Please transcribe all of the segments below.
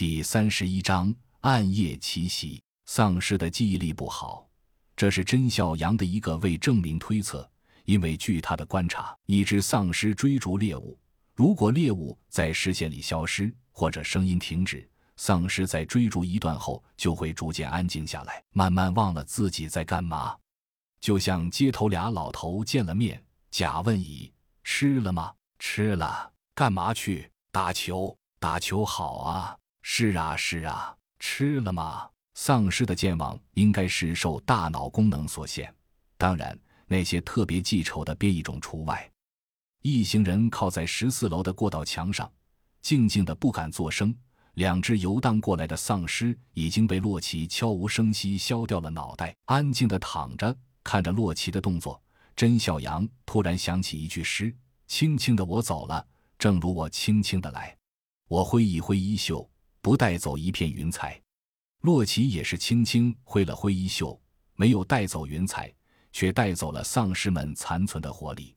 第三十一章暗夜奇袭。丧尸的记忆力不好，这是甄孝阳的一个未证明推测。因为据他的观察，一只丧尸追逐猎物，如果猎物在视线里消失或者声音停止，丧尸在追逐一段后就会逐渐安静下来，慢慢忘了自己在干嘛。就像街头俩老头见了面，甲问乙：“吃了吗？”“吃了。”“干嘛去？”“打球。”“打球好啊。”“是啊，是啊。”“吃了吗？”丧尸的健忘应该是受大脑功能所限，当然。那些特别记仇的变异种除外。一行人靠在十四楼的过道墙上，静静的不敢作声。两只游荡过来的丧尸已经被洛奇悄无声息削掉了脑袋，安静的躺着，看着洛奇的动作。甄小阳突然想起一句诗：“轻轻的我走了，正如我轻轻的来。我挥一挥衣袖，不带走一片云彩。”洛奇也是轻轻挥了挥衣袖，没有带走云彩。却带走了丧尸们残存的活力。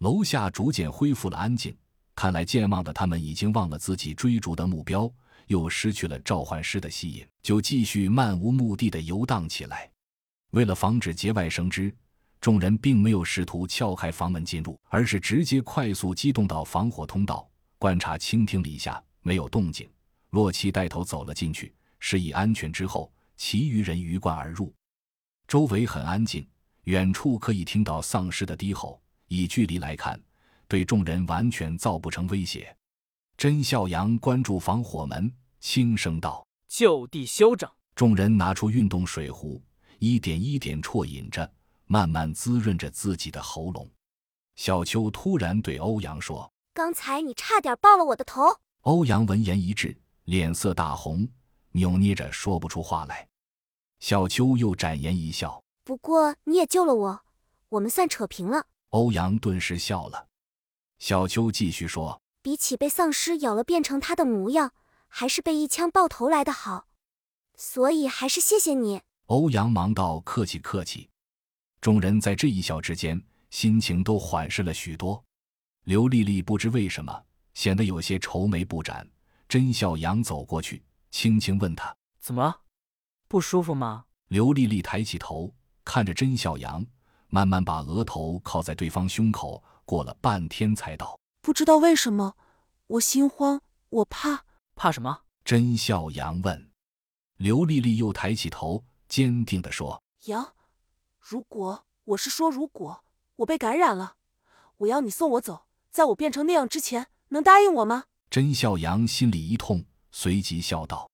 楼下逐渐恢复了安静，看来健忘的他们已经忘了自己追逐的目标，又失去了召唤师的吸引，就继续漫无目的的游荡起来。为了防止节外生枝，众人并没有试图撬开房门进入，而是直接快速机动到防火通道，观察倾听了一下，没有动静。洛奇带头走了进去，示意安全之后，其余人鱼贯而入。周围很安静。远处可以听到丧尸的低吼，以距离来看，对众人完全造不成威胁。甄孝阳关住防火门，轻声道：“就地休整。”众人拿出运动水壶，一点一点啜饮着，慢慢滋润着自己的喉咙。小秋突然对欧阳说：“刚才你差点爆了我的头。”欧阳闻言一滞，脸色大红，扭捏着说不出话来。小秋又展颜一笑。不过你也救了我，我们算扯平了。欧阳顿时笑了。小秋继续说：“比起被丧尸咬了变成他的模样，还是被一枪爆头来的好。所以还是谢谢你。”欧阳忙道：“客气客气。”众人在这一笑之间，心情都缓释了许多。刘丽丽不知为什么显得有些愁眉不展。甄笑阳走过去，轻轻问他：“怎么，不舒服吗？”刘丽丽抬起头。看着甄小阳，慢慢把额头靠在对方胸口，过了半天才道：“不知道为什么，我心慌，我怕。怕什么？”甄小阳问。刘丽丽又抬起头，坚定地说：“阳，如果我是说，如果我被感染了，我要你送我走，在我变成那样之前，能答应我吗？”甄笑阳心里一痛，随即笑道：“